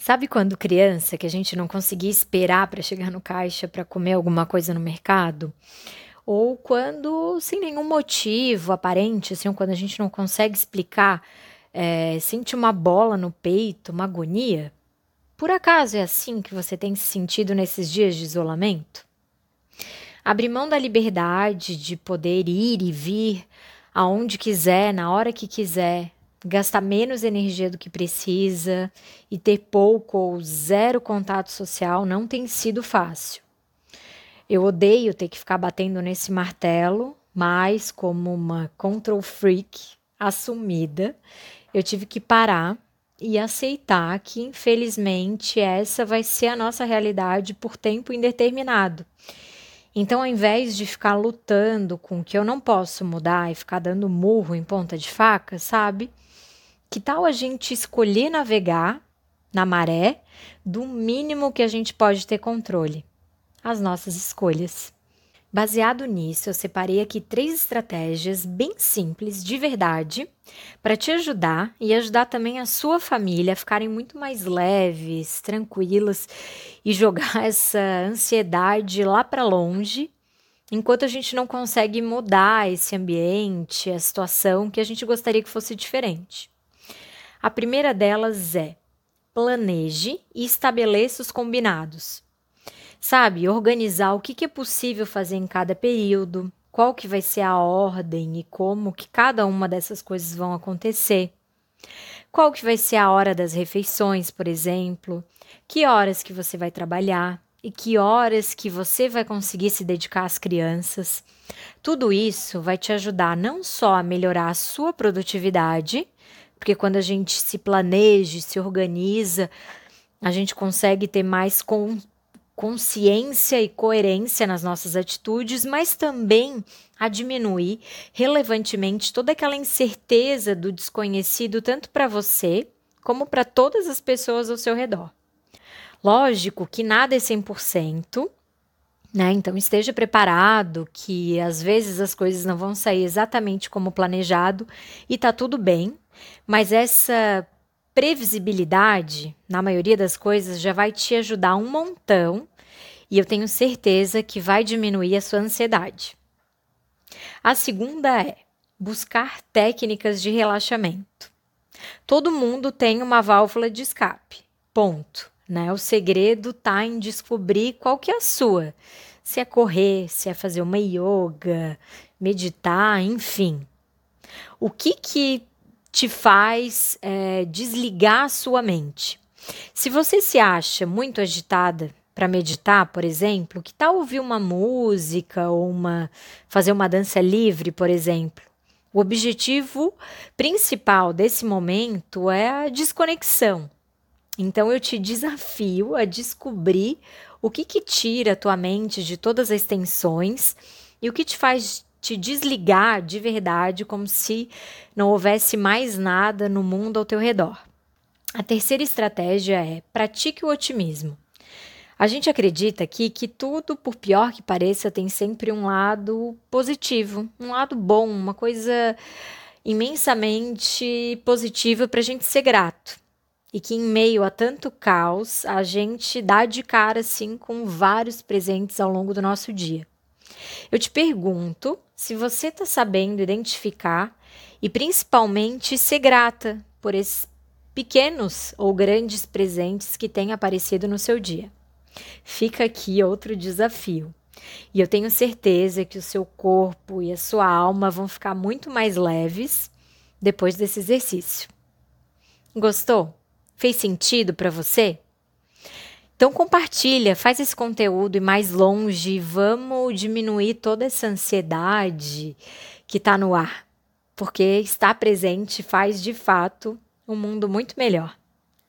Sabe quando criança que a gente não conseguia esperar para chegar no caixa para comer alguma coisa no mercado? Ou quando, sem nenhum motivo aparente, assim, quando a gente não consegue explicar, é, sente uma bola no peito, uma agonia? Por acaso é assim que você tem se sentido nesses dias de isolamento? Abrir mão da liberdade de poder ir e vir aonde quiser, na hora que quiser, gastar menos energia do que precisa e ter pouco ou zero contato social não tem sido fácil. Eu odeio ter que ficar batendo nesse martelo, mas como uma control freak assumida, eu tive que parar e aceitar que, infelizmente, essa vai ser a nossa realidade por tempo indeterminado. Então, ao invés de ficar lutando com o que eu não posso mudar e ficar dando murro em ponta de faca, sabe? Que tal a gente escolher navegar na maré do mínimo que a gente pode ter controle? As nossas escolhas. Baseado nisso, eu separei aqui três estratégias bem simples, de verdade, para te ajudar e ajudar também a sua família a ficarem muito mais leves, tranquilas e jogar essa ansiedade lá para longe, enquanto a gente não consegue mudar esse ambiente, a situação que a gente gostaria que fosse diferente. A primeira delas é planeje e estabeleça os combinados. Sabe, organizar o que, é possível fazer em cada período, qual que vai ser a ordem e como que cada uma dessas coisas vão acontecer. Qual que vai ser a hora das refeições, por exemplo? Que horas que você vai trabalhar e que horas que você vai conseguir se dedicar às crianças? Tudo isso vai te ajudar não só a melhorar a sua produtividade, porque quando a gente se planeja, se organiza, a gente consegue ter mais con consciência e coerência nas nossas atitudes, mas também a diminuir relevantemente toda aquela incerteza do desconhecido, tanto para você como para todas as pessoas ao seu redor. Lógico que nada é 100%, né? Então esteja preparado que às vezes as coisas não vão sair exatamente como planejado e tá tudo bem. Mas essa previsibilidade, na maioria das coisas, já vai te ajudar um montão e eu tenho certeza que vai diminuir a sua ansiedade. A segunda é buscar técnicas de relaxamento. Todo mundo tem uma válvula de escape. Ponto. Né? O segredo está em descobrir qual que é a sua. Se é correr, se é fazer uma yoga, meditar, enfim. O que que te faz é, desligar a sua mente. Se você se acha muito agitada para meditar, por exemplo, que tal ouvir uma música ou uma fazer uma dança livre, por exemplo? O objetivo principal desse momento é a desconexão. Então eu te desafio a descobrir o que que tira a tua mente de todas as tensões e o que te faz te desligar de verdade, como se não houvesse mais nada no mundo ao teu redor. A terceira estratégia é pratique o otimismo. A gente acredita aqui que tudo, por pior que pareça, tem sempre um lado positivo, um lado bom, uma coisa imensamente positiva para a gente ser grato. E que em meio a tanto caos, a gente dá de cara assim com vários presentes ao longo do nosso dia. Eu te pergunto se você está sabendo identificar e principalmente ser grata por esses pequenos ou grandes presentes que têm aparecido no seu dia. Fica aqui outro desafio. E eu tenho certeza que o seu corpo e a sua alma vão ficar muito mais leves depois desse exercício. Gostou? Fez sentido para você? Então compartilha, faz esse conteúdo e mais longe, vamos diminuir toda essa ansiedade que está no ar, porque estar presente faz de fato um mundo muito melhor.